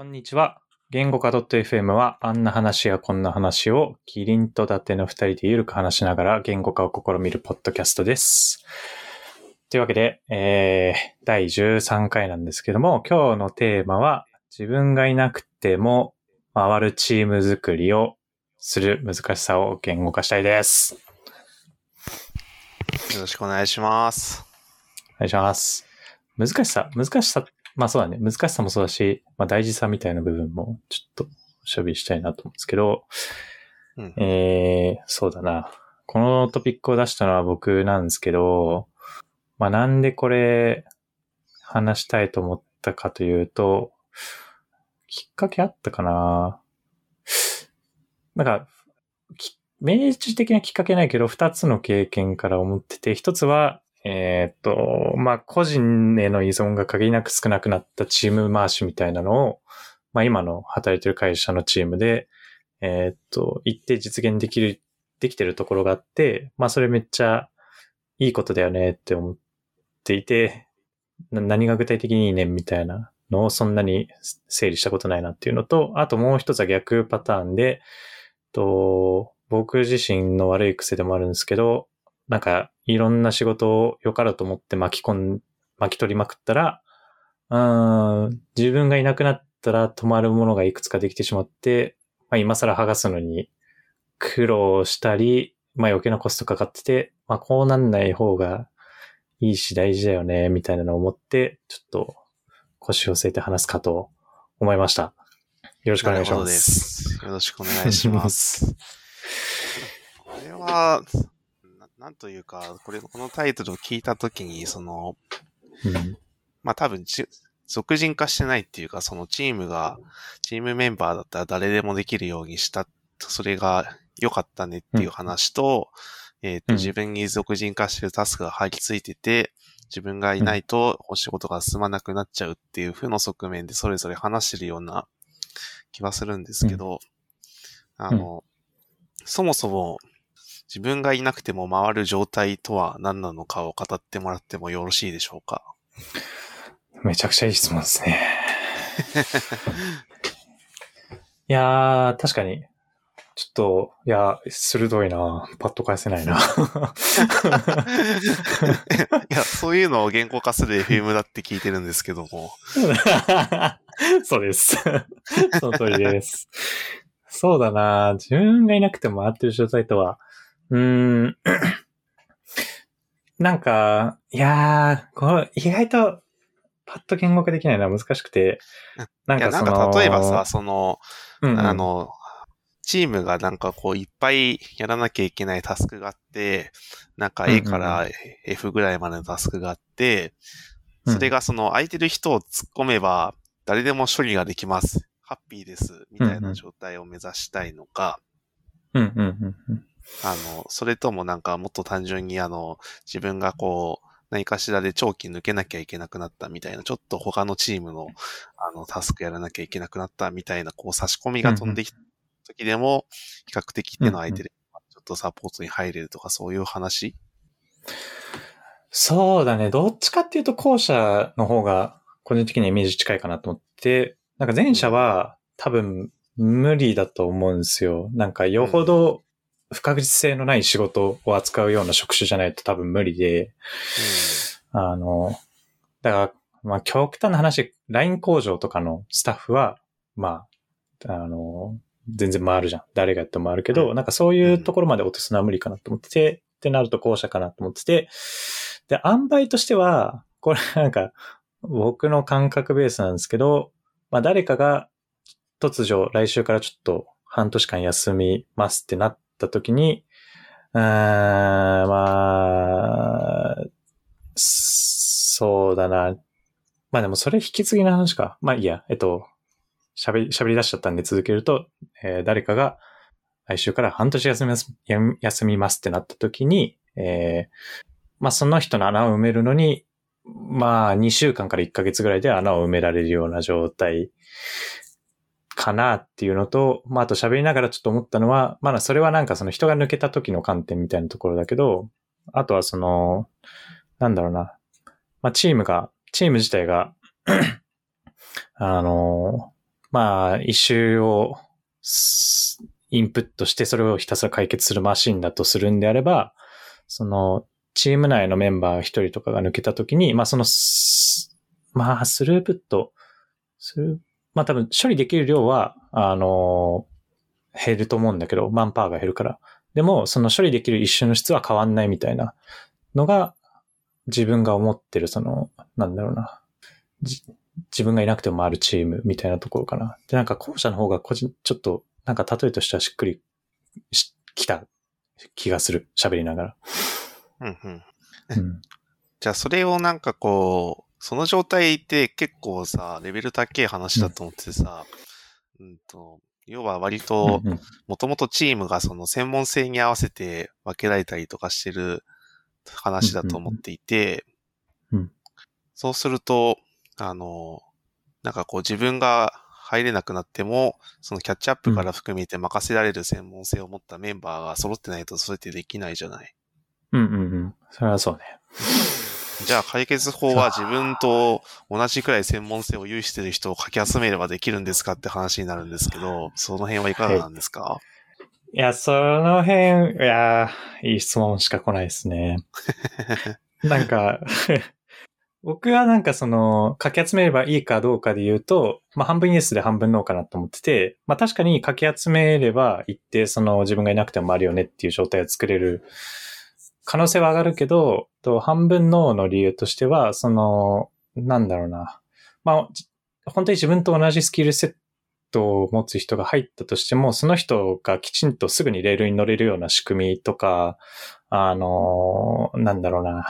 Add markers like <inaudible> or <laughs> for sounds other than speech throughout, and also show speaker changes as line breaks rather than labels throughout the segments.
こんにちは。言語化 .fm はあんな話やこんな話をキリンと伊達の二人でゆるく話しながら言語化を試みるポッドキャストです。というわけで、えー、第13回なんですけども、今日のテーマは自分がいなくても回るチーム作りをする難しさを言語化したいです。
よろしくお願いします。
お願いします。難しさ、難しさ、まあそうだね。難しさもそうだし、まあ大事さみたいな部分もちょっとおしゃべりしたいなと思うんですけど、
うん
えー、そうだな。このトピックを出したのは僕なんですけど、まあなんでこれ話したいと思ったかというと、きっかけあったかななんか、き明示的なきっかけないけど、二つの経験から思ってて、一つは、えーっと、まあ、個人への依存が限りなく少なくなったチーム回しみたいなのを、まあ、今の働いてる会社のチームで、えーっと、一定実現できる、できてるところがあって、まあ、それめっちゃいいことだよねって思っていて、な何が具体的にいいねみたいなのをそんなに整理したことないなっていうのと、あともう一つは逆パターンで、と、僕自身の悪い癖でもあるんですけど、なんか、いろんな仕事を良かれと思って巻き込ん、巻き取りまくったら、うーん、自分がいなくなったら止まるものがいくつかできてしまって、まあ今更剥がすのに苦労したり、まあ余計なコストかかってて、まあこうなんない方がいいし大事だよね、みたいなのを思って、ちょっと腰を据えて話すかと思いました。よろしくお願いしま。
す。よろしくお願いします。これは、ななんというか、これ、このタイトルを聞いたときに、その、
うん。
まあ多分ち、俗人化してないっていうか、そのチームが、チームメンバーだったら誰でもできるようにした、それが良かったねっていう話と、えっ、と、
うん。
自分に俗人化してるタスクが張り付いてて、自分がいないとお仕事が進まなくなっちゃうっていう風の側面でそれぞれ話してるような気はするんですけど、あの、そもそも自分がいなくても回る状態とは何なのかを語ってもらってもよろしいでしょうか？
めちゃくちゃいい質問ですね。<laughs> いやー、確かに。ちょっと、いや、鋭いなパッと返せないな <laughs>
いや、そういうのを言語化する FM だって聞いてるんですけども。<laughs>
そうです。その通りです。そうだな自分がいなくても回ってる状態とは、うーん、<clears throat> なんか、いやー、これ意外とパッと言語化できないのは難しくて、なん
いや、なん
か
例えばさ、その、
うんうん。
あの、チームがなんかこういっぱいやらなきゃいけないタスクがあって、なんか A から F ぐらいまでのタスクがあって、それがその空いてる人を突っ込めば誰でも処理ができます。ハッピーです。みたいなん。状態を目指したいのか、
うんうんうんうん
あの、それともなんかもっと単純にあの、自分がこう、何かしらで長期抜けなきゃいけなくなったみたいな、ちょっと他のチームのあの、タスクやらなきゃいけなくなったみたいな、こう差し込みが飛んできた時でも、比較的手の空いてる、ちょっとサポートに入れるとかそういう話？
そうだね。どっちかっていうと後者の方が個人的にイメージ近いかなと思って、なんか前者は多分無理だと思うんですよ。なんかよほど不確実性のない仕事を扱うような職種じゃないと多分無理で、あの、だから、まあ極端な話、LINE 工場とかのスタッフは、まあ、あの、全然回るじゃん。誰がやっても回るけど、
うん
なんかそういうところまで落とすのは無理かなと思ってて、ってなると後者かなと思ってて、で、塩梅としては、これなんか、僕の感覚ベースなんですけど、まあ誰かが突如来週からちょっと半年間休みますってなった時に、うーん、まあ、そうだな。まあでもそれ引き継ぎの話か。まあいいや、えっと、喋り、喋り出しちゃったんで続けると、えー誰かが来週から半年休みます、休みますってなった時に、えーまあその人の穴を埋めるのに、まあ2週間から1ヶ月ぐらいで穴を埋められるような状態かなっていうのと、まああと喋りながらちょっと思ったのは、まだそれはなんかその人が抜けた時の観点みたいなところだけど、あとはその、なんだろうな。まあチームが、チーム自体が、<clears throat> あの、まあ、一周をインプットしてそれをひたすら解決するマシンだとするんであれば、その、チーム内のメンバー一人とかが抜けたときに、まあその、まあ、スループット、スルー、まあ多分処理できる量は、あの、減ると思うんだけど、マンパワーが減るから。でも、その処理できる一瞬の質は変わんないみたいなのが、自分が思ってる、その、なんだろうな。自分がいなくてもあるチームみたいなところかな。で、なんか後者の方が個人、ちょっと、なんか例えとしてはしっくりし、きた気がする。喋りながら。
うんうん。うん、<laughs> じゃあそれをなんかこう、その状態って結構さ、レベル高い話だと思っててさ、うん、うんと、要は割と、もともとチームがその専門性に合わせて分けられたりとかしてる話だと思っていて、そうすると、あの、なんかこう自分が入れなくなっても、そのキャッチアップから含めて任せられる専門性を持ったメンバーが揃ってないとそれってできないじゃない。
うんうんうん。それはそうね。
じゃあ解決法は自分と同じくらい専門性を有している人をかき集めればできるんですかって話になるんですけど、その辺はいかがなんですか、はい、
いや、その辺、いや、いい質問しか来ないですね。<laughs> なんか <laughs> 僕はなんかその、かき集めればいいかどうかで言うと、まあ半分イエスで半分ノーかなと思ってて、まあ確かにかき集めれば一定その自分がいなくてもあるよねっていう状態を作れる可能性は上がるけど、と半分ノーの理由としては、その、なんだろうな。まあ、本当に自分と同じスキルセットを持つ人が入ったとしても、その人がきちんとすぐにレールに乗れるような仕組みとか、あの、なんだろうな。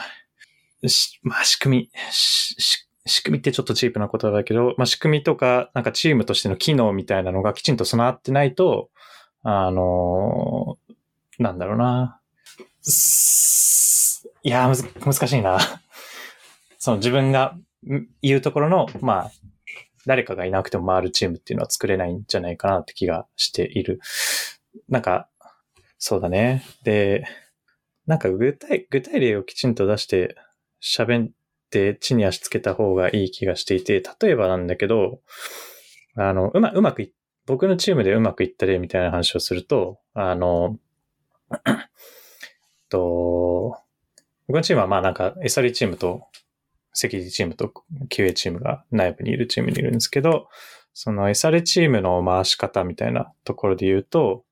まあ、仕組み、仕組みってちょっとチープなことだけど、まあ、仕組みとか、なんかチームとしての機能みたいなのがきちんと備わってないと、あの、なんだろうな。いや、むず、難しいな。<laughs> その自分が言うところの、まあ、誰かがいなくても回るチームっていうのは作れないんじゃないかなって気がしている。なんか、そうだね。で、なんか具体、具体例をきちんと出して喋って地に足つけた方がいい気がしていて、例えばなんだけど、あの、うま、うまくい、僕のチームでうまくいった例みたいな話をすると、あの、と、僕のチームはまあなんか SRE チームとセキュリティチームと QA チームが内部にいるチームにいるんですけど、その SRE チームの回し方みたいなところで言うと、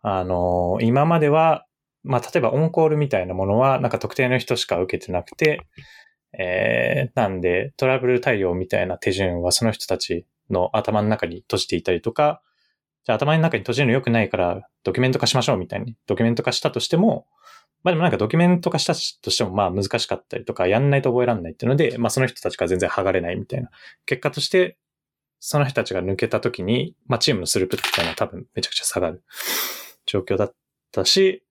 あの、今までは、まあ例えばオンコールみたいなものはなんか特定の人しか受けてなくて、えー、なんでトラブル対応みたいな手順はその人たちの頭の中に閉じていたりとか、じゃあ頭の中に閉じるの良くないからドキュメント化しましょうみたいにドキュメント化したとしても、まあでもなんかドキュメント化したとしてもまあ難しかったりとか、やんないと覚えられないっていうので、まあその人たちが全然剥がれないみたいな。結果として、その人たちが抜けた時に、まあチームのスループっていうのは多分めちゃくちゃ下がる状況だったし、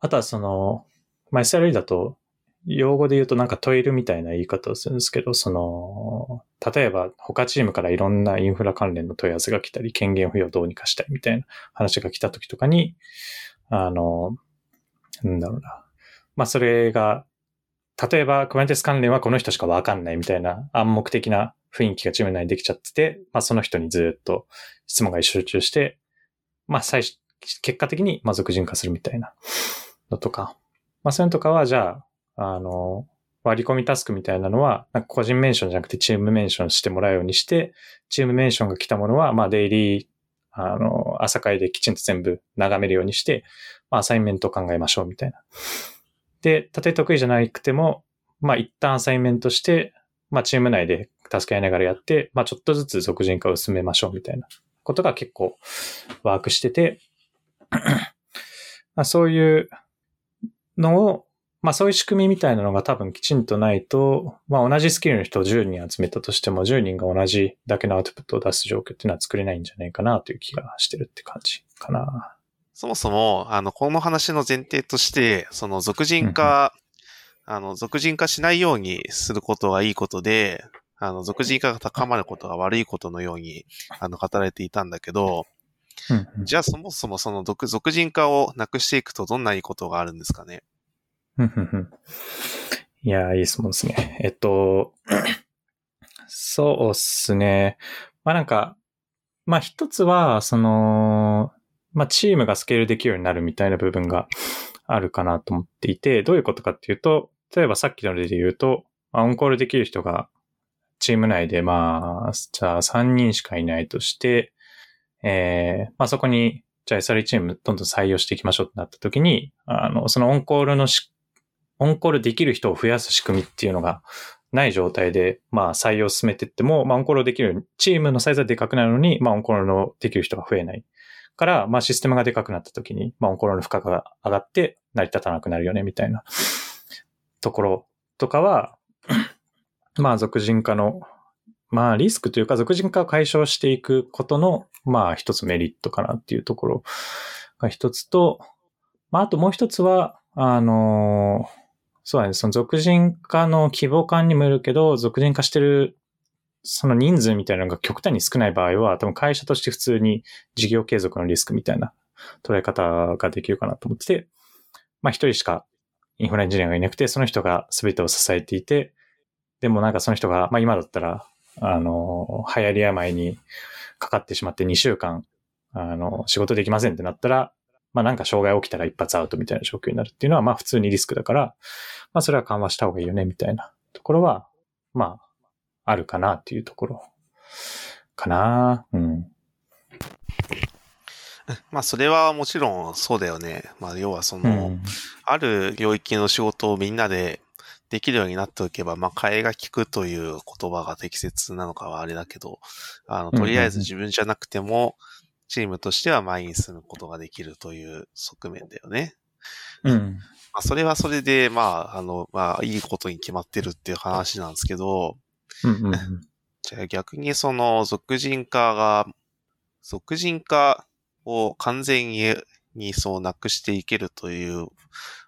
あとはその、まあ SRE だと、用語で言うとなんかトイルみたいな言い方をするんですけど、その、例えば他チームからいろんなインフラ関連の問い合わせが来たり、権限付与をどうにかしたいみたいな話が来た時とかに、あの、なんだろうな。まあ、それが、例えば、クマネティス関連はこの人しかわかんないみたいな暗黙的な雰囲気がチーム内にできちゃってて、まあ、その人にずっと質問が集中して、まあ、最初、結果的に、ま、俗人化するみたいなのとか。まあ、そういうのとかは、じゃあ、あの、割り込みタスクみたいなのは、なんか個人メンションじゃなくてチームメンションしてもらうようにして、チームメンションが来たものは、まあ、デイリー、あの、朝会できちんと全部眺めるようにして、まあ、アサインメントを考えましょうみたいな。で、たとえ得意じゃなくても、まあ、一旦アサインメントして、まあ、チーム内で助け合いながらやって、まあ、ちょっとずつ俗人化を進めましょうみたいなことが結構ワークしてて、<clears throat> まあ、そういうのを、まあそういう仕組みみたいなのが多分きちんとないと、まあ同じスキルの人を10人集めたとしても10人が同じだけのアウトプットを出す状況っていうのは作れないんじゃないかなという気がしてるって感じかな。
そもそも、あの、この話の前提として、その俗人化、あの、俗人化しないようにすることがいいことで、あの、俗人化が高まることが悪いことのように、あの、語られていたんだけど、じゃあそもそもその俗俗人化をなくしていくとどんないいことがあるんですかね？
いや、いい質問ですね。えっと、そうっすね。まあなんか、まあ一つは、その、まあチームがスケールできるようになるみたいな部分があるかなと思っていて、どういうことかっていうと、例えばさっきの例で言うとま、オンコールできる人がチーム内でまあ、じゃあ3人しかいないとして、えー、まあそこに、じゃあ SRE チームどんどん採用していきましょうってなった時に、あの、そのオンコールのし、オンコールできる人を増やす仕組みっていうのがない状態で、まあ採用を進めていっても、まあオンコールできる、チームのサイズはでかくなるのに、まあオンコールのできる人が増えない。から、まあシステムがでかくなった時に、まあオンコールの負荷が上がって成り立たなくなるよね、みたいな。ところとかは、<clears throat> まあ俗人化の、まあリスクというか俗人化を解消していくことの、まあ一つメリットかなっていうところが一つと、まああともう一つは、あのそうだね、その俗人化の規模感にもよるけど、俗人化してるその人数みたいなのが極端に少ない場合は、多分会社として普通に事業継続のリスクみたいな捉え方ができるかなと思ってて、まあ一人しかインフラエンジニアがいなくて、その人が全てを支えていて、でもなんかその人が、まあ今だったら、あの、流行り病にかかってしまって2週間、あの、仕事できませんってなったら、まあなんか障害起きたら一発アウトみたいな状況になるっていうのは、まあ普通にリスクだから、まあそれは緩和した方がいいよね、みたいなところは、まあ、あるかなっていうところかな。うん。
まあ、それはもちろんそうだよね。まあ、要はその、うん、ある領域の仕事をみんなでできるようになっておけば、まあ、替えが利くという言葉が適切なのかはあれだけど、あの、とりあえず自分じゃなくても、チームとしては前に進むことができるという側面だよね。
うん。
まあ、それはそれで、まあ、あの、まあ、いいことに決まってるっていう話なんですけど、
うんうんうん、
じゃあ逆にその、俗人化が、俗人化を完全ににそうなくしていけるという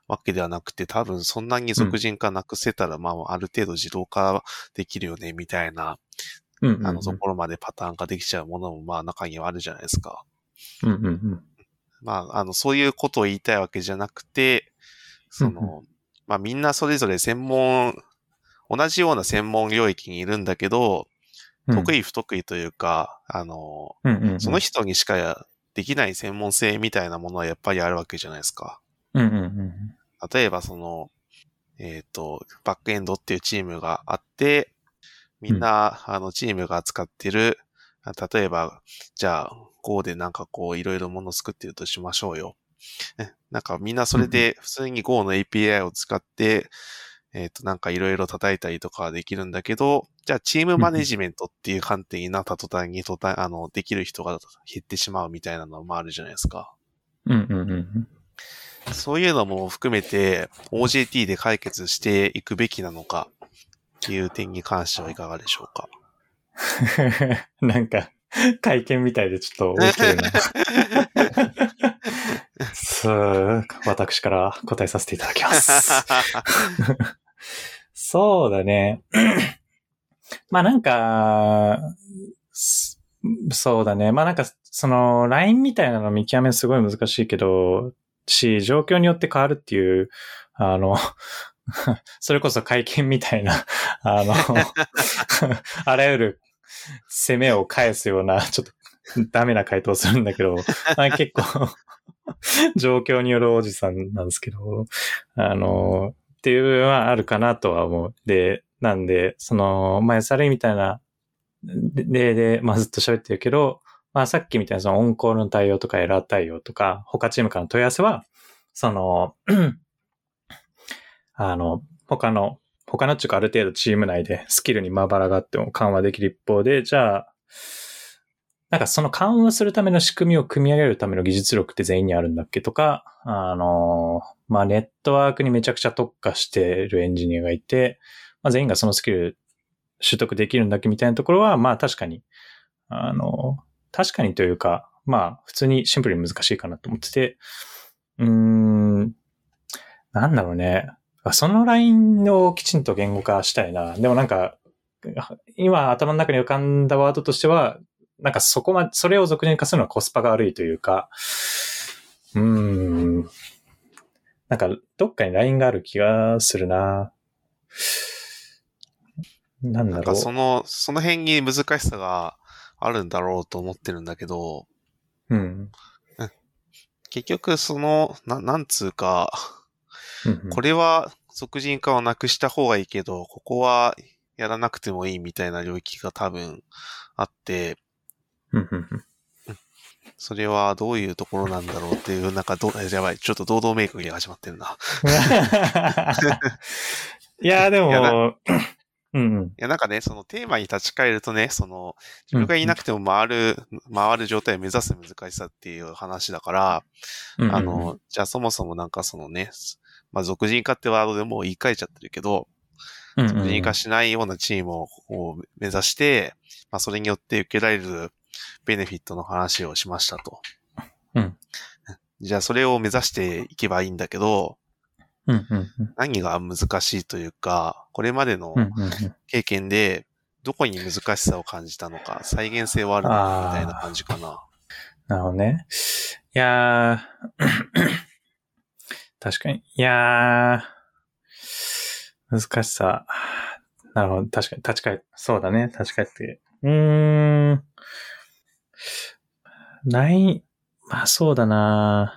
わけではなくて、多分そんなに俗人化なくせたら、まあ、ある程度自動化できるよね、みたいな、
うんうんうん、
あの、ところまでパターン化できちゃうものも、まあ、中にはあるじゃないですか。
うんうんうん、
まあ、あの、そういうことを言いたいわけじゃなくて、その、うんうん、まあ、みんなそれぞれ専門、同じような専門領域にいるんだけど、得意不得意というか、あの、
うんうんうん、
その人にしかできない専門性みたいなものはやっぱりあるわけじゃないですか。
うんうんうん、
例えばその、えっ、ー、と、バックエンドっていうチームがあって、みんな、うん、あの、チームが使ってる、例えば、じゃあ、Go でなんかこう、いろいろもの作ってるとしましょうよ。なんかみんなそれで普通に Go の API を使って、えっ、ー、と、なんかいろいろ叩いたりとかできるんだけど、じゃあチームマネジメントっていう観点になった途端に途端、あの、できる人が減ってしまうみたいなのもあるじゃないですか。
うんうんうん。
そういうのも含めて OJT で解決していくべきなのかっていう点に関してはいかがでしょうか。<laughs>
なんか、会見みたいでちょっと面白いな。<laughs> そう、私から答えさせていただきます。<laughs> そうだね。<clears throat> まあなんか、そうだね。まあなんか、その、LINE みたいなの見極めすごい難しいけど、し、状況によって変わるっていう、あの、<laughs> それこそ会見みたいな、<laughs> あの、あらゆる攻めを返すような、ちょっとダメな回答するんだけど、結構 <laughs> 状況によるおじさんなんですけど、あの、っていうのはあるかなとは思う。で、なんで、その、まあ、SRE みたいな例で、まあ、ずっと喋ってるけど、まあ、さっきみたいなそのオンコールの対応とかエラー対応とか、他チームからの問い合わせは、その、<clears throat> あの、他の、他のっていうかある程度チーム内でスキルにまばらがあっても緩和できる一方で、じゃあ、なんかその緩和するための仕組みを組み上げるための技術力って全員にあるんだっけとか、あの、まあ、ネットワークにめちゃくちゃ特化してるエンジニアがいて、まあ、全員がそのスキル取得できるんだっけみたいなところは、まあ確かに、あの、確かにというか、まあ普通にシンプルに難しいかなと思ってて、うーん、なんだろうね。そのラインをきちんと言語化したいな。でもなんか、今頭の中に浮かんだワードとしては、なんかそこま、それを俗人化するのはコスパが悪いというか、うーん。なんか、どっかにラインがある気がするな。なんだろう。なんか
その、その辺に難しさがあるんだろうと思ってるんだけど、
うん。
結局その、な、なんつうか、
うん
これは俗人化をなくした方がいいけど、ここはやらなくてもいいみたいな領域が多分あって、それはどういうところなんだろうっていう、なんかど、やばい、ちょっと堂々メイクが始まってるな。<laughs>
いや、でも、<coughs> うんうん。
いや、なんかね、そのテーマに立ち返るとね、その、自分がいなくても回る、回る状態を目指す難しさっていう話だから、
うんうん
あの、じゃあそもそもなんかそのね、まあ、俗人化ってワードでもう言い換えちゃってるけど、俗人化しないようなチームを目指して、まあ、それによって受けられるベネフィットの話をしましたと。
うん
じゃあそれを目指していけばいいんだけど、
うんうんうん
何が難しいというか、これまでの経験で、どこに難しさを感じたのか、再現性はあるのか、みたいな感じかな。
なるほどね。いやー、<coughs> 確かに。いやー、難しさ。なるほど。確かに、立ち返そうだね。立ち返って。うーん。ない、まあそうだな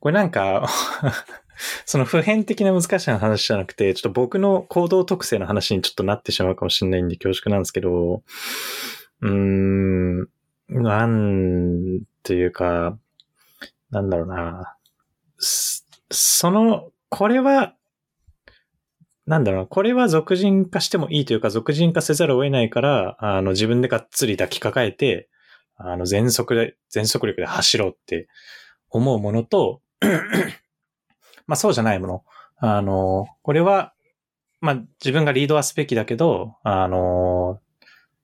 これなんか、<laughs> その普遍的な難しさの話じゃなくて、ちょっと僕の行動特性の話にちょっとなってしまうかもしれないんで恐縮なんですけど、うーん、なんていうか、なんだろうな。その、これは、なんだろうな、これは俗人化してもいいというか、俗人化せざるを得ないから、あの、自分でがっつり抱きかかえて、あの、全速で、全速力で走ろうって思うものと、<clears throat> まあそうじゃないもの。あの、これは、まあ自分がリードはすべきだけど、あの、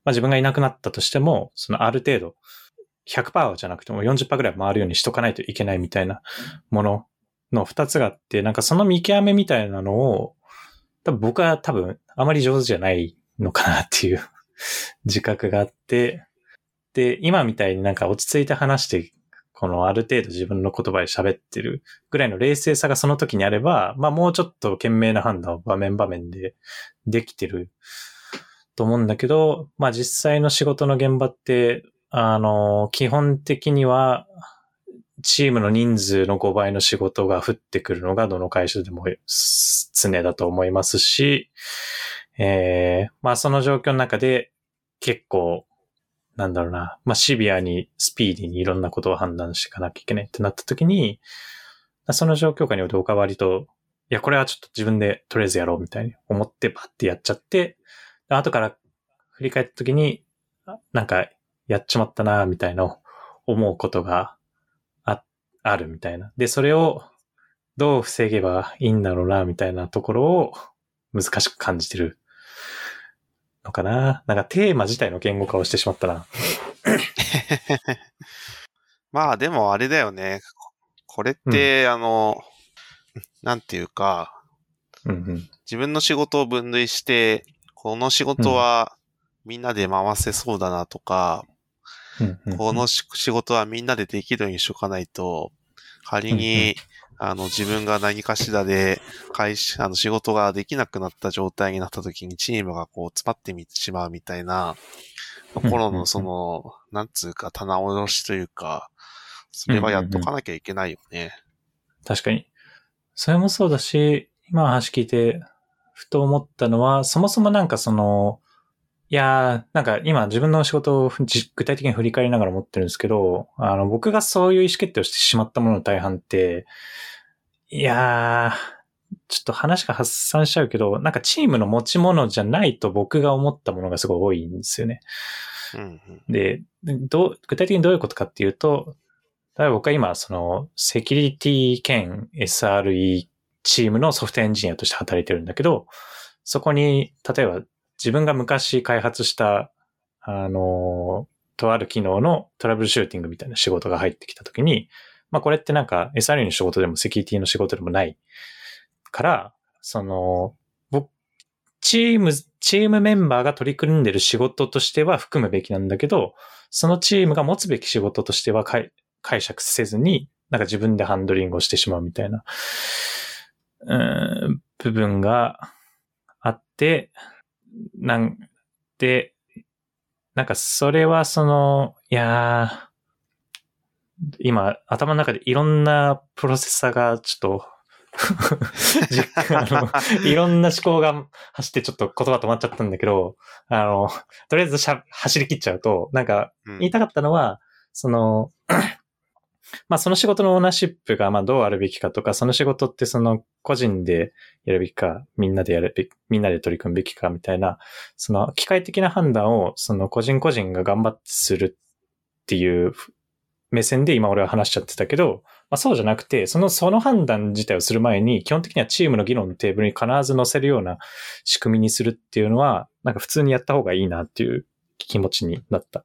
まあ自分がいなくなったとしても、そのある程度、100%じゃなくても40%ぐらい回るようにしとかないといけないみたいなものの二つがあって、なんかその見極めみたいなのを、多分僕は多分あまり上手じゃないのかなっていう <laughs> 自覚があって、で、今みたいになんか落ち着いて話して、このある程度自分の言葉で喋ってるぐらいの冷静さがその時にあれば、まあもうちょっと賢明な判断を場面場面でできてると思うんだけど、まあ実際の仕事の現場って、あの、基本的には、チームの人数の5倍の仕事が降ってくるのがどの会社でも常だと思いますし、えー、まあその状況の中で結構、なんだろうな、まあシビアにスピーディーにいろんなことを判断していかなきゃいけないってなった時に、その状況下において僕は割と、いや、これはちょっと自分でとりあえずやろうみたいに思ってバッてやっちゃって、後から振り返った時に、なんかやっちまったなみたいな思うことがあ、あるみたいな。で、それをどう防げばいいんだろうなみたいなところを難しく感じてるのかな？なんかテーマ自体の言語化をしてしまったな。<laughs>
まあでもあれだよね。これって、あの、なんていうか、
うんうん。
自分の仕事を分類して、この仕事はみんなで回せそうだなとか、
うんうん
このし仕事はみんなでできるようにしとかないと、仮に、あの、自分が何かしらで、会社、あの、仕事ができなくなった状態になった時にチームがこう、詰まってみてしまうみたいな、ところのその、なんつうか、棚卸しというか、それはやっとかなきゃいけないよね。
確かに。それもそうだし、今の話聞いて、ふと思ったのは、そもそもなんかその、いやー、なんか今自分の仕事をじ具体的に振り返りながら思ってるんですけど、あの、僕がそういう意思決定をしてしまったものの大半って、いやー、ちょっと話が発散しちゃうけど、なんかチームの持ち物じゃないと僕が思ったものがすごい多いんですよね。
うんうん。
で、どう、具体的にどういうことかっていうと、例えば僕は今、その、セキュリティ兼 SRE チームのソフトエンジニアとして働いてるんだけど、そこに、例えば自分が昔開発した、あの、とある機能のトラブルシューティングみたいな仕事が入ってきたときに、まあこれってなんか SRE の仕事でもセキュリティの仕事でもないから、その、僕、チーム、チームメンバーが取り組んでる仕事としては含むべきなんだけど、そのチームが持つべき仕事としては解解釈せずに、なんか自分でハンドリングをしてしまうみたいな、うん、部分があって、なんで、なんかそれはその、いやー今頭の中でいろんなプロセッサーがちょっと <laughs> 実 <laughs> あの、いろんな思考が走ってちょっと言葉止まっちゃったんだけど、あの、とりあえずしゃ走り切っちゃうと、なんか
うん。
言いたかったのは、その、まあその仕事のオーナーシップがまあどうあるべきかとか、その仕事ってその個人でやるべきか、みんなでやるべき、みんなで取り組むべきかみたいな、その機械的な判断をその個人個人が頑張ってするっていう目線で今俺は話しちゃってたけど、まあそうじゃなくて、その、その判断自体をする前に、基本的にはチームの議論のテーブルに必ず載せるような仕組みにするっていうのは、なんか普通にやった方がいいなっていう気持ちになった。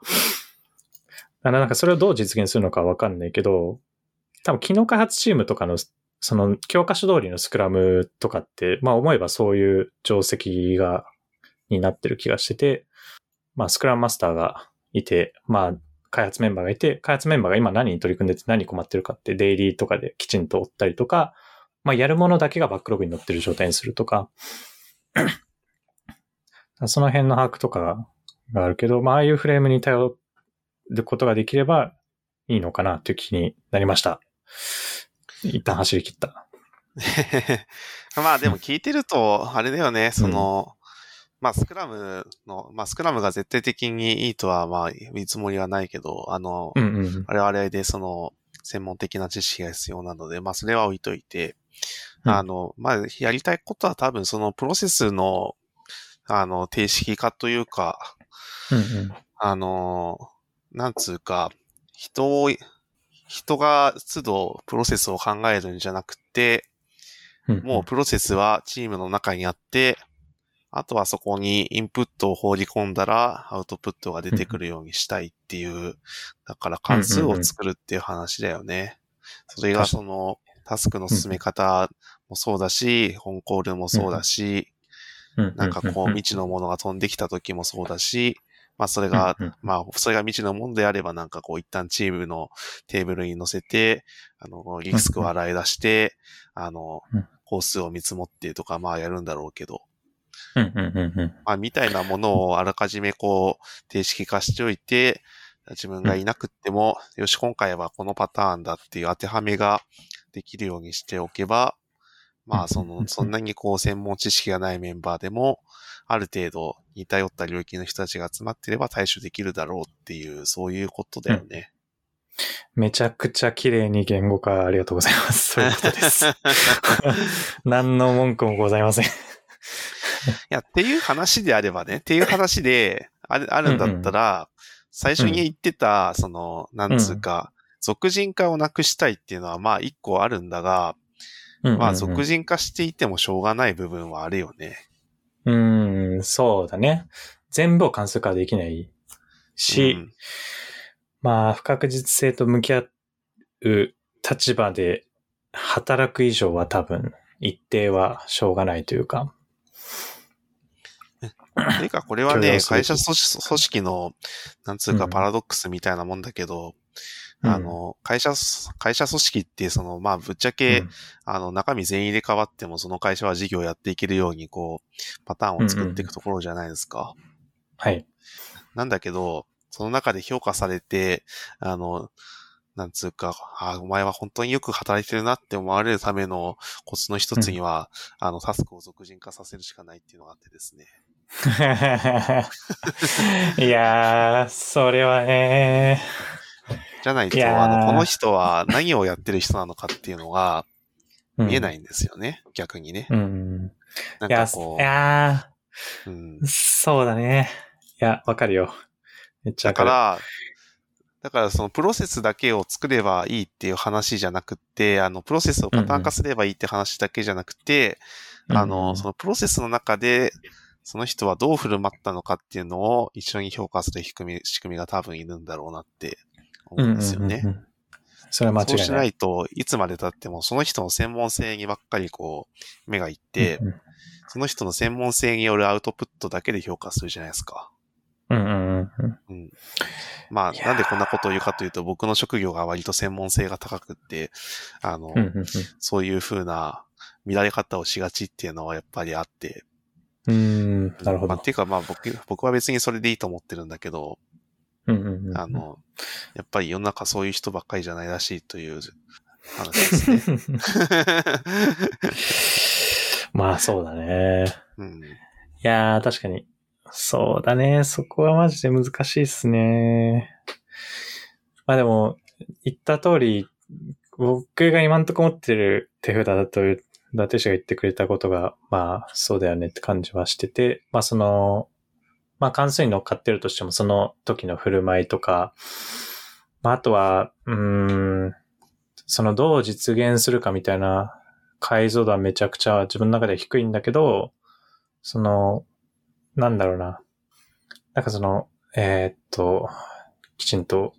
だからなんかそれをどう実現するのかわかんないけど、多分機能開発チームとかの、その教科書通りのスクラムとかって、まあ思えばそういう定石が、になってる気がしてて、まあスクラムマスターがいて、まあ開発メンバーがいて、開発メンバーが今何に取り組んでて何困ってるかってデイリーとかできちんと追ったりとか、まあやるものだけがバックログに載ってる状態にするとか、<clears throat> その辺の把握とかがあるけど、まあああいうフレームに頼っることができればいいのかなという気になりました。一旦走り切った。<laughs>
まあでも聞いてると、あれだよね、その、まあスクラムの、まあスクラムが絶対的にいいとはまあ言うつもりはないけど、あの、
うんうん。
あれはあれでその専門的な知識が必要なので、まあそれは置いといて、
うん
あの、まあやりたいことは多分そのプロセスの、あの、定式化というか、
うんうん。
あの、なんつうか、人を、人が都度プロセスを考えるんじゃなくて、
うん
もうプロセスはチームの中にあって、あとはそこにインプットを放り込んだらアウトプットが出てくるようにしたいっていう、だから関数を作るっていう話だよね。それがそのタスクの進め方もそうだし、本コールもそうだし、なんかこう未知のものが飛んできた時もそうだし、まあそれが
うんうん。
まあ、それが未知のものであれば、なんかこう、一旦チームのテーブルに乗せて、あの、リスクを洗い出して、あの
うん、
コースを見積もってとか、まあやるんだろうけど、
うんうんうんうん。
まあ、みたいなものをあらかじめこう、定式化しておいて、自分がいなくっても、よし、今回はこのパターンだっていう当てはめができるようにしておけば、まあ、その、そんなにこう、専門知識がないメンバーでも、ある程度似たよった領域の人たちが集まってれば対処できるだろうっていう、そういうことだよね。
めちゃくちゃ綺麗に言語化ありがとうございます。<laughs> そういうことです。何の文句もございません。<laughs>
いや、っていう話であればね、っていう話で、あるあるんだったら、最初に言ってた、その、なんつうか、俗人化をなくしたいっていうのは、まあ一個あるんだが、まあ俗人化していてもしょうがない部分はあるよね。
うん、そうだね。全部を関数化できないし、
うん
まあ不確実性と向き合う立場で働く以上は多分一定はしょうがないというか。
ていうか、これはね、会社組織の、なんつうか
うん
パラドックスみたいなもんだけど、
うん
あの、会社、会社組織って、その、まあ、ぶっちゃけ、
うん
あの、中身全員入れ替わっても、その会社は事業をやっていけるように、こう、パターンを作っていくところじゃないですか。
はい。
なんだけど、その中で評価されて、あの、なんつうか、あお前は本当によく働いてるなって思われるためのコツの一つには、あの、タスクを俗人化させるしかないっていうのがあってですね。<laughs>
いやー、それはね
じゃないと、あの、この人は何をやってる人なのかっていうのが
うん
見えないんですよね。逆にね。
うん。
なんかこ
いや
う、うん
ー、そうだね。いや、わかるよ。めっちゃ。
だから、だからそのプロセスだけを作ればいいっていう話じゃなくて、あの、プロセスをパターン化すればいいって話だけじゃなくて、あの、そのプロセスの中で、その人はどう振る舞ったのかっていうのを一緒に評価する仕組み仕組みが多分いるんだろうなって思うんですよね。
うんうんうんうんそれは間
そうし
違いな。
ないいといつまで経ってもその人の専門性にばっかりこう、目がいって、
うん
その人の専門性によるアウトプットだけで評価するじゃないですか。
うんうんうんうん。
うん。まあ、なんでこんなことを言うかというと、僕の職業が割と専門性が高くって、あの、
うんうんうん
そういう風な見られ方をしがちっていうのはやっぱりあって、
うーん、なるほ
まあ、
ど
っ。ていうかまあ僕、僕は別にそれでいいと思ってるんだけど、
うんうんうん。
あの、やっぱり世の中そういう人ばっかりじゃないらしいという話ですね。<laughs>
まあそうだね。
うん。
いやー、確かに。そうだね。そこはマジで難しいっすね。まあでも、言った通り、僕が今んとこ持ってる手札だと、伊達氏が言ってくれたことが、まあ、そうだよねって感じはしてて、まあその、まあ関数に乗っかってるとしても、その時の振る舞いとか、まああとは、うーん、そのどう実現するかみたいな解像度はめちゃくちゃ自分の中では低いんだけど、その、なんだろうな。なんかその、えーっと、きちんと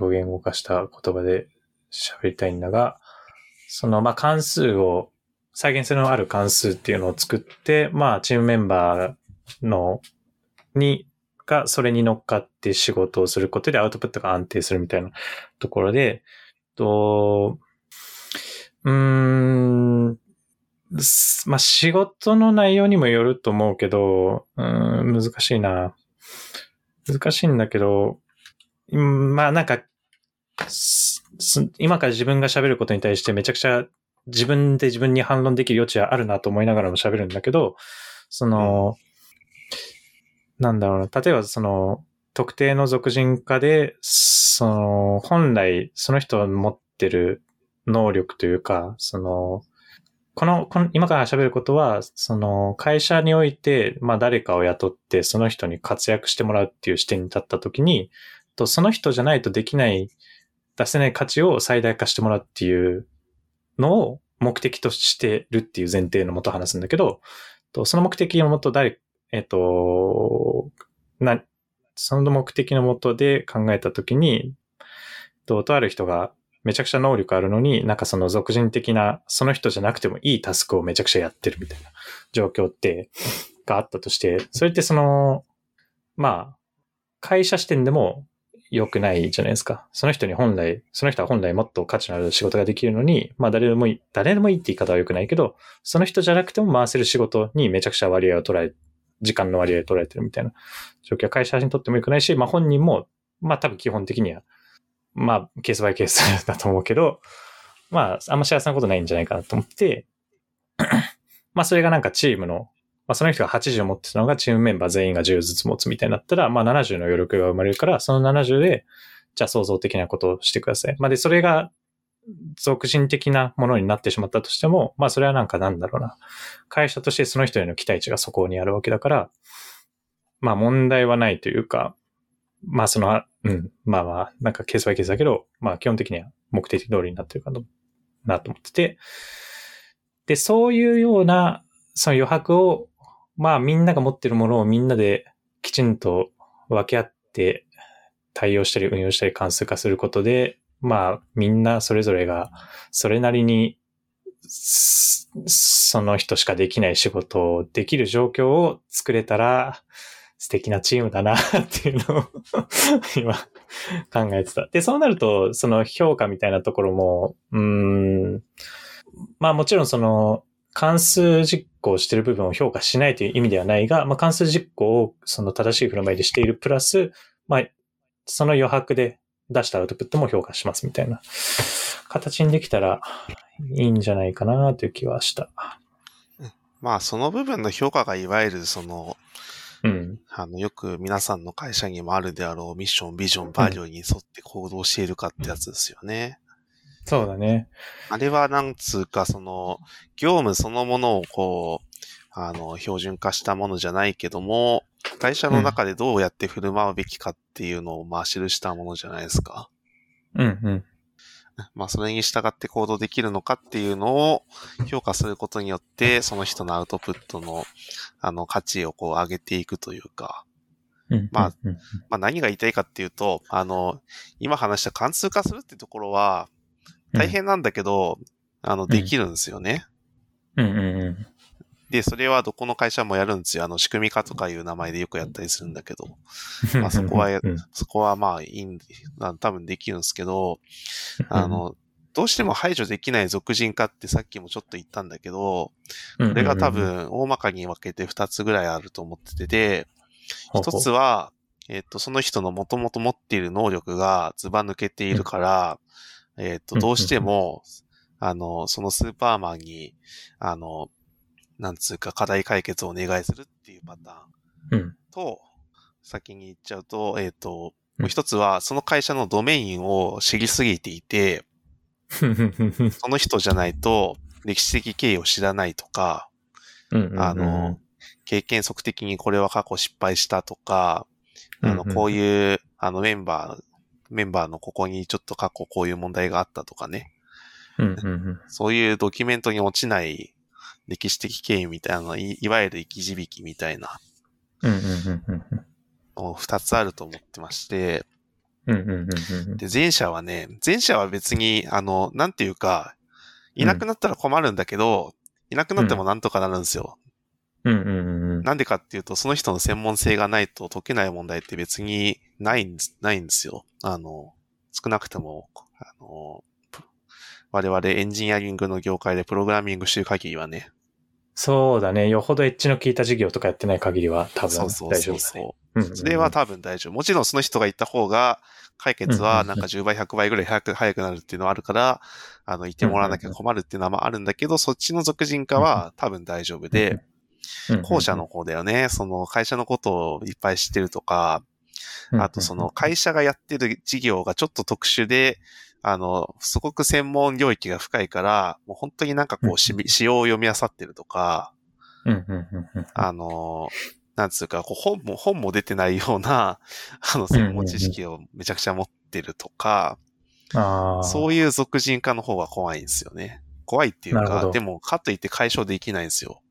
表現を動かした言葉で喋りたいんだが、その、まあ、関数を、再現性のある関数っていうのを作って、まあ、チームメンバーの、に、が、それに乗っかって仕事をすることでアウトプットが安定するみたいなところで、と、うーん、まあ、仕事の内容にもよると思うけど、うーん、難しいな。難しいんだけど、まあなんか、今から自分が喋ることに対してめちゃくちゃ自分で自分に反論できる余地はあるなと思いながらも喋るんだけど、その、なんだろうな、例えばその、特定の属人化で、その、本来その人の持ってる能力というか、その、この、この今から喋ることは、その、会社において、まあ誰かを雇って、その人に活躍してもらうっていう視点に立ったときに、と、その人じゃないとできない、出せない価値を最大化してもらうっていうのを目的としてるっていう前提のもと話すんだけど、とその目的のもと誰、えっと、な、その目的のもとで考えたときに、と、とある人がめちゃくちゃ能力あるのに、なんかその俗人的な、その人じゃなくてもいいタスクをめちゃくちゃやってるみたいな状況って、があったとして、それってその、まあ、会社視点でも良くないじゃないですか。その人に本来、その人は本来もっと価値のある仕事ができるのに、まあ誰でもいい、誰でもいいって言い方は良くないけど、その人じゃなくても回せる仕事にめちゃくちゃ割合を取られ、時間の割合を取られてるみたいな状況は会社にとっても良くないし、まあ本人も、まあ多分基本的には、まあケースバイケース <laughs> だと思うけど、まああんま幸せなことないんじゃないかなと思って、<clears throat> まあそれがなんかチームの、まあその人が80を持ってたのがチームメンバー全員が10ずつ持つみたいになったら、まあ70の余力が生まれるから、その70で、じゃあ創造的なことをしてください。まあで、それが、俗人的なものになってしまったとしても、まあそれはなんかなんだろうな。会社としてその人への期待値がそこにあるわけだから、まあ問題はないというか、まあその、うん、まあまあ、なんかケースバイケースだけど、まあ基本的には目的通りになってるかなと思ってて、で、そういうような、その余白を、まあみんなが持ってるものをみんなできちんと分け合って対応したり運用したり関数化することで、まあみんなそれぞれがそれなりにその人しかできない仕事をできる状況を作れたら素敵なチームだなっていうのを <laughs> 今考えてた。で、そうなるとその評価みたいなところも、うん、まあもちろんその関数実行してる部分を評価しないという意味ではないが、まあ関数実行をその正しい振る舞いでしているプラス、まあその余白で出したアウトプットも評価しますみたいな形にできたらいいんじゃないかなという気はした。
まあ、その部分の評価がいわゆるその、
うん。
あの、よく皆さんの会社にもあるであろうミッション、ビジョン、バリューに沿って行動しているかってやつですよね。
そうだね。
あれはなんつうか、その、業務そのものをこう、あの、標準化したものじゃないけども、会社の中でどうやって振る舞うべきかっていうのを、まあ、記したものじゃないですか。
うんうん。
まあ、それに従って行動できるのかっていうのを評価することによって、その人のアウトプットの、あの、価値をこう上げていくというか、
うん
まあ
うん
まあ、何が言いたいかっていうと、あの、今話した関数化するってところは、大変なんだけど、あの、できるんですよね。
うんうんうん。
で、それはどこの会社もやるんですよ。あの、仕組み化とかいう名前でよくやったりするんだけど、まあそこは
うん。
そこはまあいいん多分できるんですけど、あの、どうしても排除できない俗人化ってさっきもちょっと言ったんだけど、
こ
これが多、分大まかに分けて2つぐらいあると思っててで、一つは、えっ、と、その人の元々持っている能力がずば抜けているから、えっ、と、
うん。
どうしても、あの、そのスーパーマンに、あの、なんつうか課題解決をお願いするっていうパターン
うん。
と、先に言っちゃうと、えっ、と、
うん
もう一つは、その会社のドメインを知りすぎていて、
うん。
その人じゃないと、歴史的経緯を知らないとか、あの、経験則的にこれは過去失敗したとか、あの、こう
う
いう、あの、メンバー、メンバーのここにちょっと過去こういう問題があったとかね。
ん、うんうん
そういうドキュメントに落ちない歴史的経緯みたいな、いいわゆる生き字引みたいな
うん。うんうんうんうん
の二つあると思ってまして、
うんうんうんうん
で、前者はね、前者は別に、あの、なんていうか、いなくなったら困るんだけど、いなくなってもなんとかなるんですよ。
うんうんうんうん
なんでかっていうと、その人の専門性がないと解けない問題って別にないんです、ないんですよ。あの、少なくとも、あの、プ我々エンジニアリングの業界でプログラミングしてる限りはね。
そうだね。よほどエッジの効いた授業とかやってない限りは多分大丈夫だ
そうそう。それは多分大丈夫。もちろんその人が言った方が、解決はなんか10倍、100倍ぐらい早く、早くなるっていうのはあるから、あの、いてもらわなきゃ困るっていうのはあるんだけど、そっちの俗人化は多分大丈夫で、後者の方だよね。その会社のことをいっぱい知ってるとか、あとその会社がやってる事業がちょっと特殊で、あの、すごく専門領域が深いから、もう本当になんかこう、し仕様を読み漁ってるとか、
うんうんうんうん
あの、なんつうか、こう本も、本も出てないような、<laughs> あの、専門知識をめちゃくちゃ持ってるとか、
ああ。
そういう俗人化の方が怖いんですよね。怖いっていうか、でも、かといって解消できないんですよ。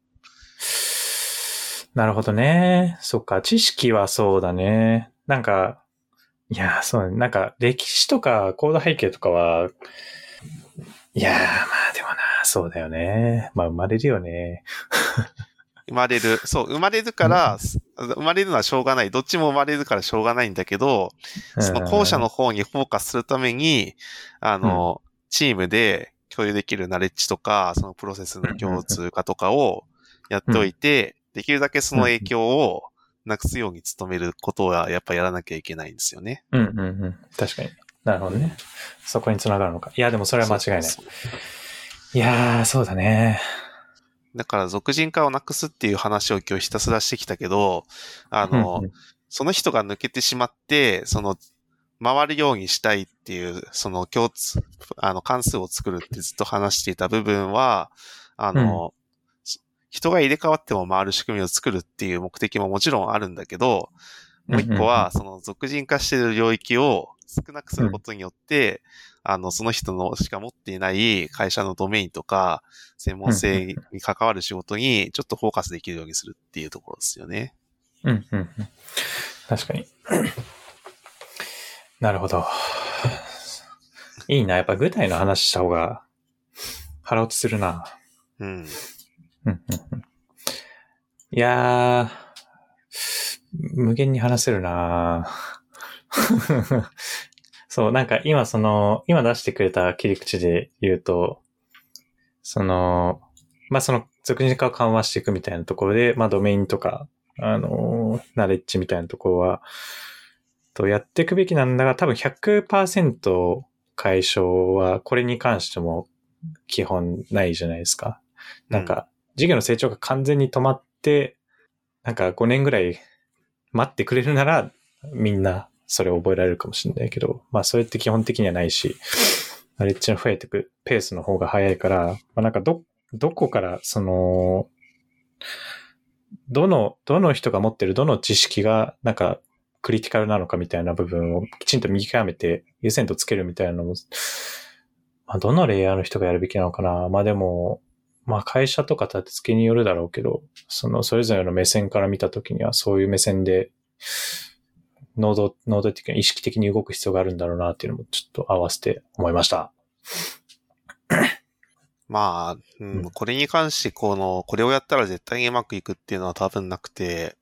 なるほどね。そっか、知識はそうだね。なんか、いや、そうね。なんか、歴史とか、コード背景とかは、いやー、まあでもな、そうだよね。まあ生まれるよね。
生まれる。そう、生まれるから、生まれるのはしょうがない。どっちも生まれるからしょうがないんだけど、その後者の方にフォーカスするために、あの、チームで共有できるナレッジとか、そのプロセスの共通化とかをやっておいて、できるだけその影響をなくすように努めることはやっぱやらなきゃいけないんですよね。
うんうんうん。確かに。なるほどね。そこにつながるのか。いや、でもそれは間違いない。
そうそう
いやー、そうだね。
だから、俗人化をなくすっていう話を今日ひたすらしてきたけど、あの、
うんうん
その人が抜けてしまって、その、回るようにしたいっていう、その共通、あの、関数を作るってずっと話していた部分は、あの、人が入れ替わっても回る仕組みを作るっていう目的ももちろんあるんだけど、もう一個は、その俗人化している領域を少なくすることによって、あの、その人のしか持っていない会社のドメインとか、専門性に関わる仕事にちょっとフォーカスできるようにするっていうところですよね。
うんうんうん。確かに。<coughs> なるほど。いいな。やっぱ具体の話した方が腹落ちするな。
うん。
うんうんうんいやー、無限に話せるな <laughs> そう、なんか今その、今出してくれた切り口で言うと、その、まあその、俗人化を緩和していくみたいなところで、まあドメインとか、あの、ナレッジみたいなところは、とやっていくべきなんだが、多分100%解消は、これに関しても基本ないじゃないですか。なんか、授業の成長が完全に止まって、なんか5年ぐらい待ってくれるなら、みんなそれを覚えられるかもしれないけど、まあそれって基本的にはないし、ナレッジの増えていくペースの方が早いから、まあなんかど、どこからその、どの、どの人が持ってるどの知識がなんかクリティカルなのかみたいな部分をきちんと見極めて優先度つけるみたいなのも、まあどのレイヤーの人がやるべきなのかな。まあでも、まあ会社とか立て付けによるだろうけど、そのそれぞれの目線から見たときにはそういう目線で、能動、能動的に意識的に動く必要があるんだろうなっていうのもちょっと合わせて思いました。<coughs>
まあ、うん
うん
これに関して、この、これをやったら絶対にうまくいくっていうのは多分なくて、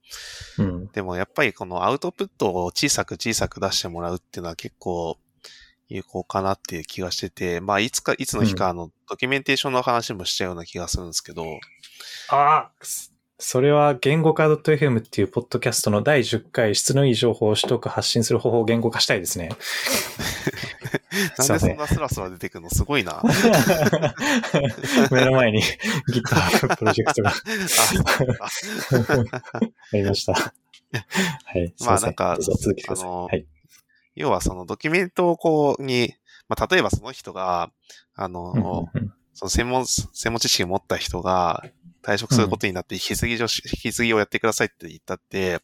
うん。
でもやっぱりこのアウトプットを小さく小さく出してもらうっていうのは結構有効かなっていう気がしてて、まあ、いつか、いつの日か、あの、ドキュメンテーションの話もしたような気がするんですけど、
ああ、それは言語化 .fm っていうポッドキャストの第10回質のいい情報を取得発信する方法を言語化したいですね。<laughs>
なんでそんなスラスラ出てくるの？すごいな。<laughs>
目の前に GitHub プロジェクトが <laughs> ありました。はい。
まあなんか、
続きください。はい、
要はそのドキュメントをこうに、まあ例えばその人が、あの、その専門、専門知識を持った人が、退職することになって引き継ぎ引き継ぎをやってくださいって言ったって、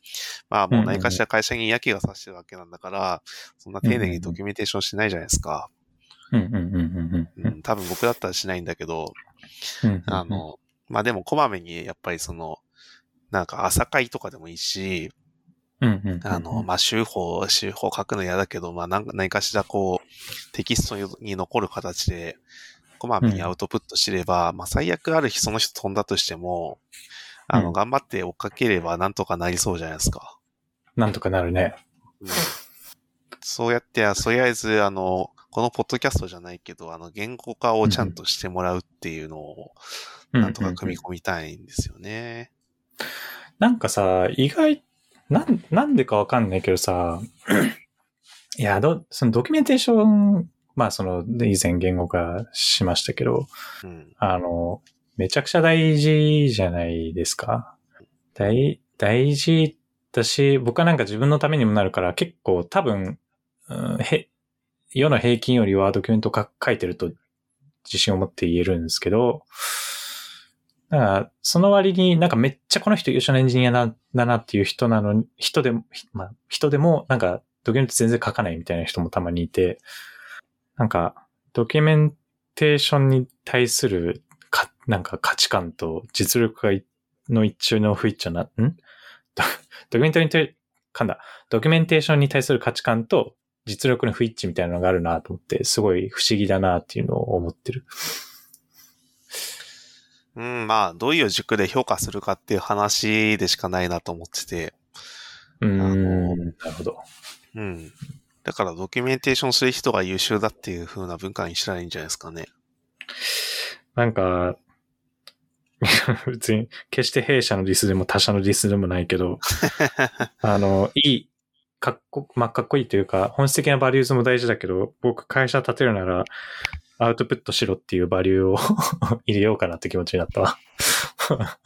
まあもう何かしら会社に嫌気がさしてるわけなんだから、そんな丁寧にドキュメンテーションしないじゃないですか。
うん。
多分僕だったらしないんだけど、あの、まあでもこまめにやっぱりその、なんか朝会とかでもいいし、あの、まあ、週報、週報書くの嫌だけど、まあ、何かしらこう、テキストに残る形で、こまめにアウトプットすれば、うん、まあ最悪ある日その人飛んだとしても、あの、うん、頑張って追っかければなんとかなりそうじゃないですか。
なんとかなるね。
うん、そうやって、とりあえず、あの、このポッドキャストじゃないけど、あの、言語化をちゃんとしてもらうっていうのを、なんとか組み込みたいんですよね。
なんかさ、意外、なん、なんでかわかんないけどさ、<clears throat> いや、ど、そのドキュメンテーションまあその、以前言語化しましたけど、うん、あの、めちゃくちゃ大事じゃないですか。大、大事だし、僕はなんか自分のためにもなるから結構多分、うん、へ、世の平均よりはドキュメント書いてると自信を持って言えるんですけど、だから、その割になんかめっちゃこの人優秀なエンジニアだなっていう人なのに、人でも、まあ、人でもなんかドキュメント全然書かないみたいな人もたまにいて、なんか、ドキュメンテーションに対するか、なんか価値観と実力がの一中の不一致な、ん？ドキュメントにて、かんだ。ドキュメンテーションに対する価値観と実力の不一致みたいなのがあるなと思って、すごい不思議だなっていうのを思ってる。
うん、まあ、どういう軸で評価するかっていう話でしかないなと思ってて。
うん、なるほど。
うん。だからドキュメンテーションする人が優秀だっていう風な文化にしたらいいんじゃないですかね。
なんか、<laughs> 別に、決して弊社のディスでも他社のディスでもないけど、<laughs> あの、いい、かっこ、まあ、かっこいいというか、本質的なバリューズも大事だけど、僕会社立てるなら、アウトプットしろっていうバリューを <laughs> 入れようかなって気持ちになったわ。<laughs>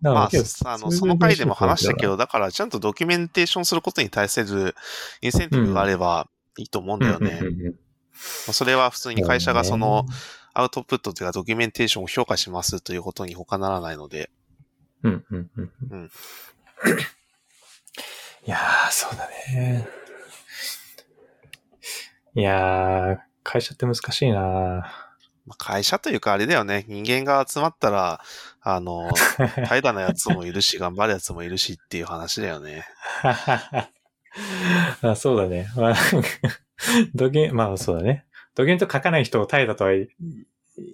まあ、あの、その回でも話したけど、だからちゃんとドキュメンテーションすることに対するインセンティブがあればいいと思うんだよね。それは普通に会社がそのアウトプットというかドキュメンテーションを評価しますということに他ならないので。
うん、うん、うん。うん。いやー、そうだね。いやー、会社って難しいな
会社というかあれだよね。人間が集まったら、あの、<laughs> 怠惰なやつもいるし、頑張るやつもいるしっていう話だよね。<laughs>
あそうだね。まあ、ドキュまあそうだね。ドキュメント書かない人を怠惰とは言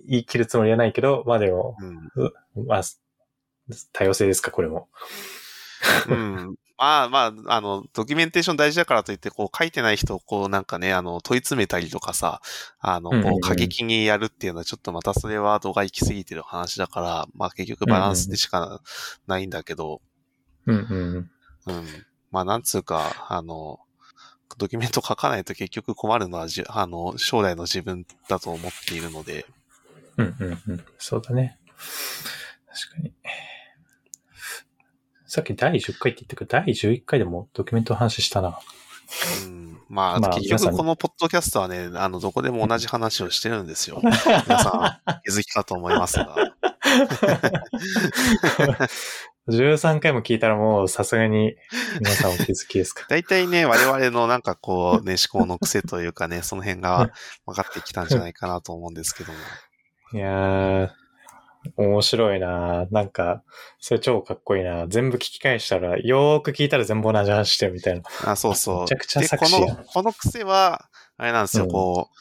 い切るつもりはないけど、まあでも、うん、まあ、多様性ですか、これも。
うん。まあまあ、あの、ドキュメンテーション大事だからといって、こう書いてない人をこうなんかね、あの、問い詰めたりとかさ、あの、こう過激にやるっていうのはちょっとまたそれは度が行き過ぎてる話だから、まあ結局バランスでしかないんだけど、
うんうん。うん。
まあなんつうか、あの、ドキュメント書かないと結局困るのはじ、あの、将来の自分だと思っているので。
うんうんうん。そうだね。確かに。さっき第10回って言ったけど、第11回でもドキュメントの話したな。
うん。まあ、まあ、結局このポッドキャストはね、あの、どこでも同じ話をしてるんですよ。<laughs> 皆さん、気づきかと思いますが。
13回も聞いたらもうさすがに皆さんお気づきですか？<laughs>
大体ね、我々のなんかこうね、思考の癖というかね、その辺が分かってきたんじゃないかなと思うんですけども。
いやー、面白いななんか、それ超かっこいいな全部聞き返したら、よーく聞いたら全部同じ話してるみたいな。
あ、そうそう。
めちゃくちゃ作詞
この、この癖は、あれなんですよ、うん、こう、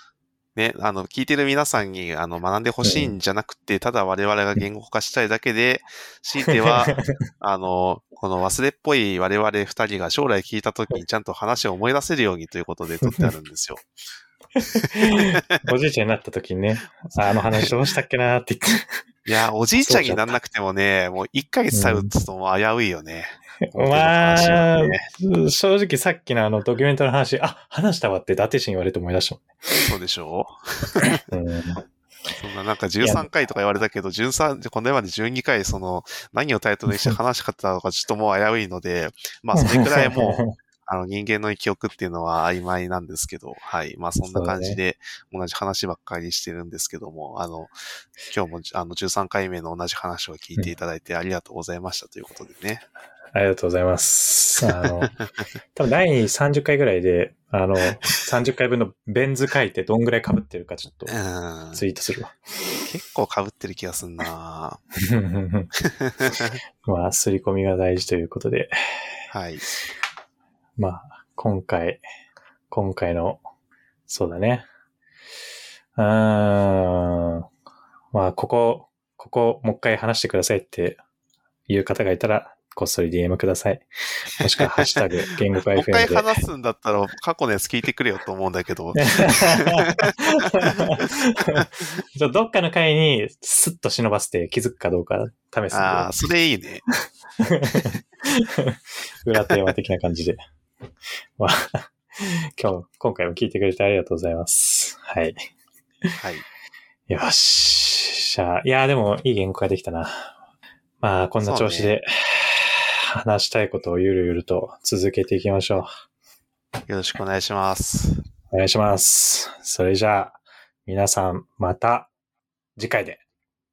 ね、あの、聞いてる皆さんに、あの、学んでほしいんじゃなくて、ただ我々が言語化したいだけで、強いては、<laughs> あの、この忘れっぽい我々二人が将来聞いた時にちゃんと話を思い出せるようにということで撮ってあるんですよ。<laughs>
おじいちゃんになった時にね、あの話どうしたっけなーって言って。
いや、おじいちゃんになんなくてもね、もう1ヶ月さえ打つともう危ういよね。
まあ、
表の話はね
正直さっきのあのドキュメントの話、あ、話したわって伊達氏に言われて思い出した
そうでしょ？
もん。うん、
そんななんか13回とか言われたけど、13、このまで12回その、何をタイトルにして話し方のかちょっともう危ういので、まあそれくらいもう、あの人間の記憶っていうのは曖昧なんですけど、はい。まあそんな感じで同じ話ばっかりしてるんですけども、あの、今日もあの13回目の同じ話を聞いていただいてありがとうございましたということでね。
ありがとうございます。あの、<laughs> 多分第30回ぐらいで、あの、30回分のベン図書いてどんぐらい被ってるかちょっと <laughs>
うん。
ツイートするわ。
結構被ってる気がすんな <laughs>
まあ、すり込みが大事ということで、
はい。
まあ、今回、今回の、そうだね。うーん。まあ、ここ、ここ、もう一回話してくださいっていう方がいたら、こっそり DM ください。もしくは、<laughs> ハッシュタグ、言語化
もう一回
FM で。
話すんだったら過去のやつ聞いてくれよと思うんだけど、<laughs>
ちょどっかの回にスッと忍ばせて気づくかどうか試す
ああ、それいいね。<laughs>
裏テーマ的な感じで。<laughs> まあ、今日、今回も聞いてくれてありがとうございます。はい。
はい。
よし。じゃあ、いや、でもいい言語化できたな。まあ、こんな調子で、話したいことをゆるゆると続けていきましょう。
よろしくお願いします。
お願いします。それじゃあ、皆さんまた次回で。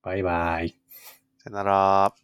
バイバイ。
さよなら。